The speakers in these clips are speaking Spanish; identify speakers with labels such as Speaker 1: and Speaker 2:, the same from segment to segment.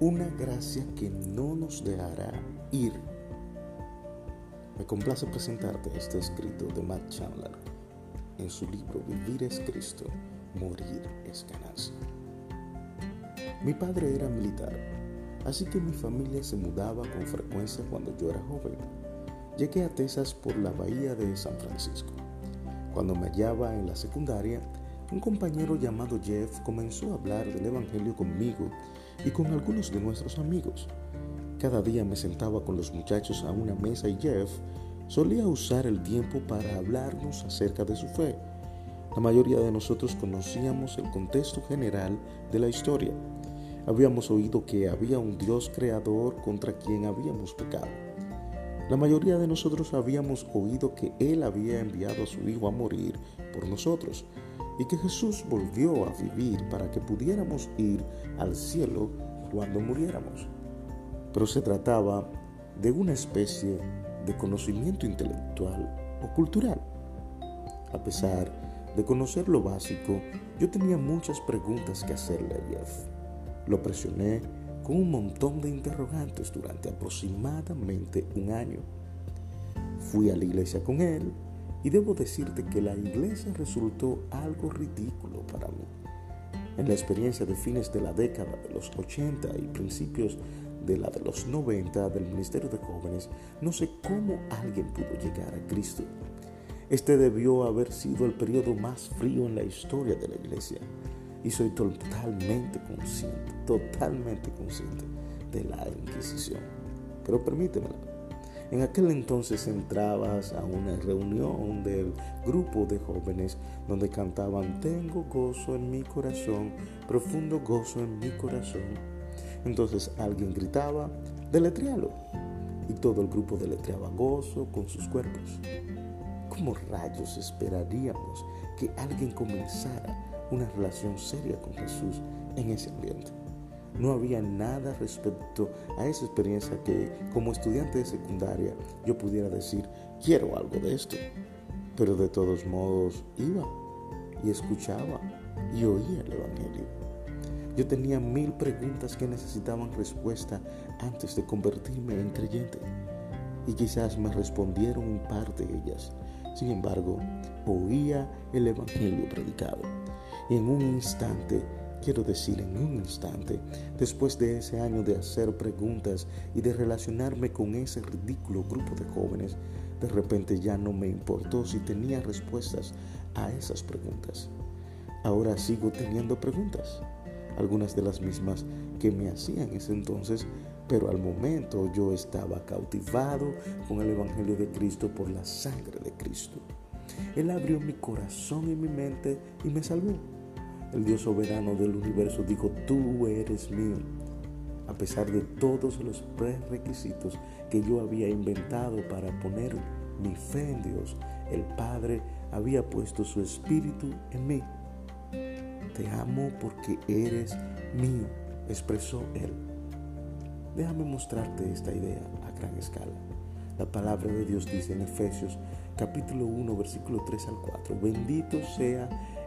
Speaker 1: una gracia que no nos dejará ir. Me complace presentarte este escrito de Matt Chandler en su libro Vivir es Cristo, Morir es ganancia. Mi padre era militar, así que mi familia se mudaba con frecuencia cuando yo era joven. Llegué a Texas por la bahía de San Francisco. Cuando me hallaba en la secundaria, un compañero llamado Jeff comenzó a hablar del Evangelio conmigo y con algunos de nuestros amigos. Cada día me sentaba con los muchachos a una mesa y Jeff solía usar el tiempo para hablarnos acerca de su fe. La mayoría de nosotros conocíamos el contexto general de la historia. Habíamos oído que había un Dios creador contra quien habíamos pecado. La mayoría de nosotros habíamos oído que Él había enviado a su Hijo a morir por nosotros y que Jesús volvió a vivir para que pudiéramos ir al cielo cuando muriéramos. Pero se trataba de una especie de conocimiento intelectual o cultural. A pesar de conocer lo básico, yo tenía muchas preguntas que hacerle a Jeff. Lo presioné con un montón de interrogantes durante aproximadamente un año. Fui a la iglesia con él y debo decirte que la iglesia resultó algo ridículo para mí. En la experiencia de fines de la década de los 80 y principios de la de los 90 del Ministerio de Jóvenes, no sé cómo alguien pudo llegar a Cristo. Este debió haber sido el periodo más frío en la historia de la iglesia. Y soy totalmente consciente, totalmente consciente de la Inquisición. Pero permítemelo. En aquel entonces entrabas a una reunión del grupo de jóvenes donde cantaban Tengo gozo en mi corazón, profundo gozo en mi corazón. Entonces alguien gritaba, deletrealo. Y todo el grupo deletreaba gozo con sus cuerpos. ¿Cómo rayos esperaríamos que alguien comenzara una relación seria con Jesús en ese ambiente? No había nada respecto a esa experiencia que como estudiante de secundaria yo pudiera decir, quiero algo de esto. Pero de todos modos iba y escuchaba y oía el Evangelio. Yo tenía mil preguntas que necesitaban respuesta antes de convertirme en creyente y quizás me respondieron un par de ellas. Sin embargo, oía el Evangelio predicado y en un instante, quiero decir en un instante, después de ese año de hacer preguntas y de relacionarme con ese ridículo grupo de jóvenes, de repente ya no me importó si tenía respuestas a esas preguntas. Ahora sigo teniendo preguntas algunas de las mismas que me hacían ese entonces, pero al momento yo estaba cautivado con el Evangelio de Cristo por la sangre de Cristo. Él abrió mi corazón y mi mente y me salvó. El Dios soberano del universo dijo, tú eres mío. A pesar de todos los prerequisitos que yo había inventado para poner mi fe en Dios, el Padre había puesto su espíritu en mí te amo porque eres mío, expresó él. Déjame mostrarte esta idea a gran escala. La palabra de Dios dice en Efesios capítulo 1 versículo 3 al 4, bendito sea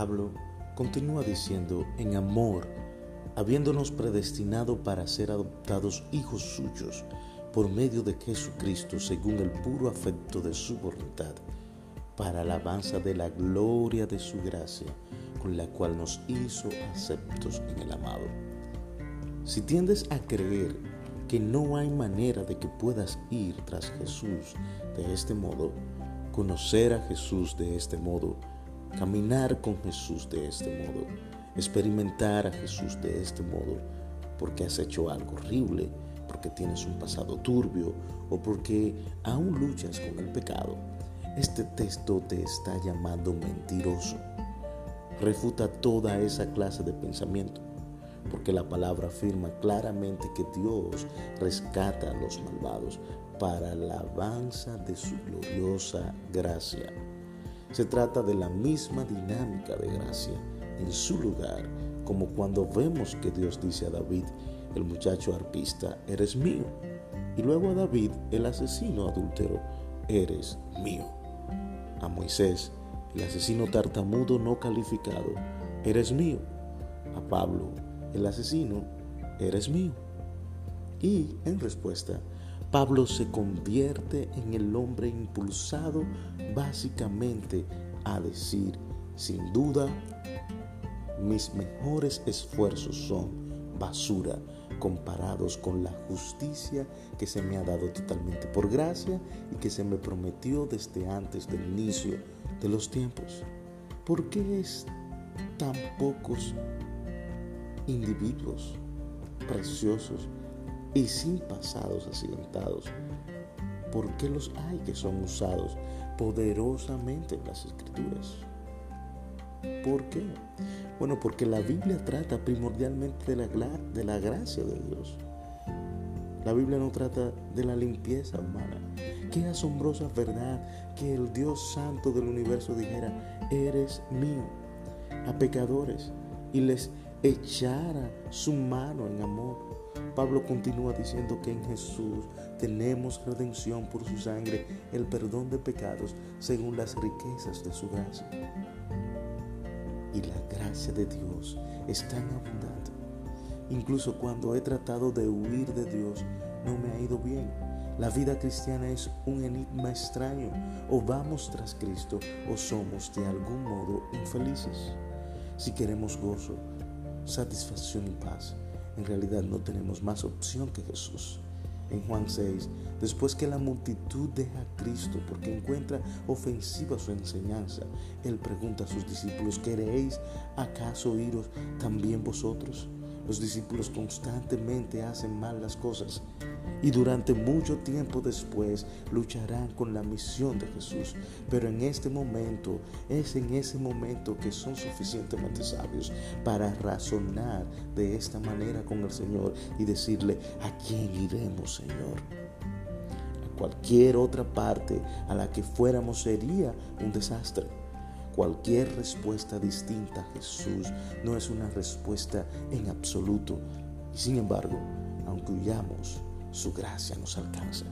Speaker 1: Pablo continúa diciendo, en amor, habiéndonos predestinado para ser adoptados hijos suyos por medio de Jesucristo según el puro afecto de su voluntad, para alabanza de la gloria de su gracia con la cual nos hizo aceptos en el amado. Si tiendes a creer que no hay manera de que puedas ir tras Jesús de este modo, conocer a Jesús de este modo, caminar con Jesús de este modo, experimentar a Jesús de este modo, porque has hecho algo horrible, porque tienes un pasado turbio o porque aún luchas con el pecado, este texto te está llamando mentiroso refuta toda esa clase de pensamiento. porque la palabra afirma claramente que Dios rescata a los malvados para la alabanza de su gloriosa gracia. Se trata de la misma dinámica de gracia en su lugar, como cuando vemos que Dios dice a David, el muchacho arpista, eres mío. Y luego a David, el asesino adúltero, eres mío. A Moisés, el asesino tartamudo no calificado, eres mío. A Pablo, el asesino, eres mío. Y en respuesta, Pablo se convierte en el hombre impulsado básicamente a decir, sin duda, mis mejores esfuerzos son basura comparados con la justicia que se me ha dado totalmente por gracia y que se me prometió desde antes del inicio de los tiempos. ¿Por qué es tan pocos individuos preciosos y sin pasados accidentados? ¿Por qué los hay que son usados poderosamente en las escrituras? ¿Por qué? Bueno, porque la Biblia trata primordialmente de la, de la gracia de Dios. La Biblia no trata de la limpieza humana. Qué asombrosa verdad que el Dios Santo del universo dijera, eres mío, a pecadores, y les echara su mano en amor. Pablo continúa diciendo que en Jesús tenemos redención por su sangre, el perdón de pecados según las riquezas de su gracia y la gracia de Dios es tan abundante. Incluso cuando he tratado de huir de Dios, no me ha ido bien. La vida cristiana es un enigma extraño. O vamos tras Cristo o somos de algún modo infelices. Si queremos gozo, satisfacción y paz, en realidad no tenemos más opción que Jesús en Juan 6, después que la multitud deja a Cristo porque encuentra ofensiva su enseñanza, Él pregunta a sus discípulos, ¿queréis acaso iros también vosotros? Los discípulos constantemente hacen mal las cosas y durante mucho tiempo después lucharán con la misión de Jesús. Pero en este momento, es en ese momento que son suficientemente sabios para razonar de esta manera con el Señor y decirle, ¿a quién iremos, Señor? A cualquier otra parte a la que fuéramos sería un desastre. Cualquier respuesta distinta a Jesús no es una respuesta en absoluto. Y sin embargo, aunque huyamos, su gracia nos alcanza.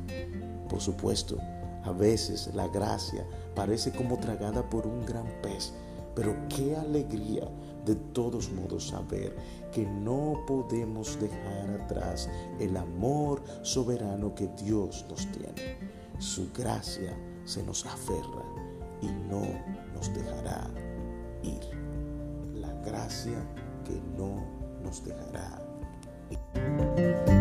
Speaker 1: Por supuesto, a veces la gracia parece como tragada por un gran pez, pero qué alegría de todos modos saber que no podemos dejar atrás el amor soberano que Dios nos tiene. Su gracia se nos aferra y no nos dejará ir. La gracia que no nos dejará ir.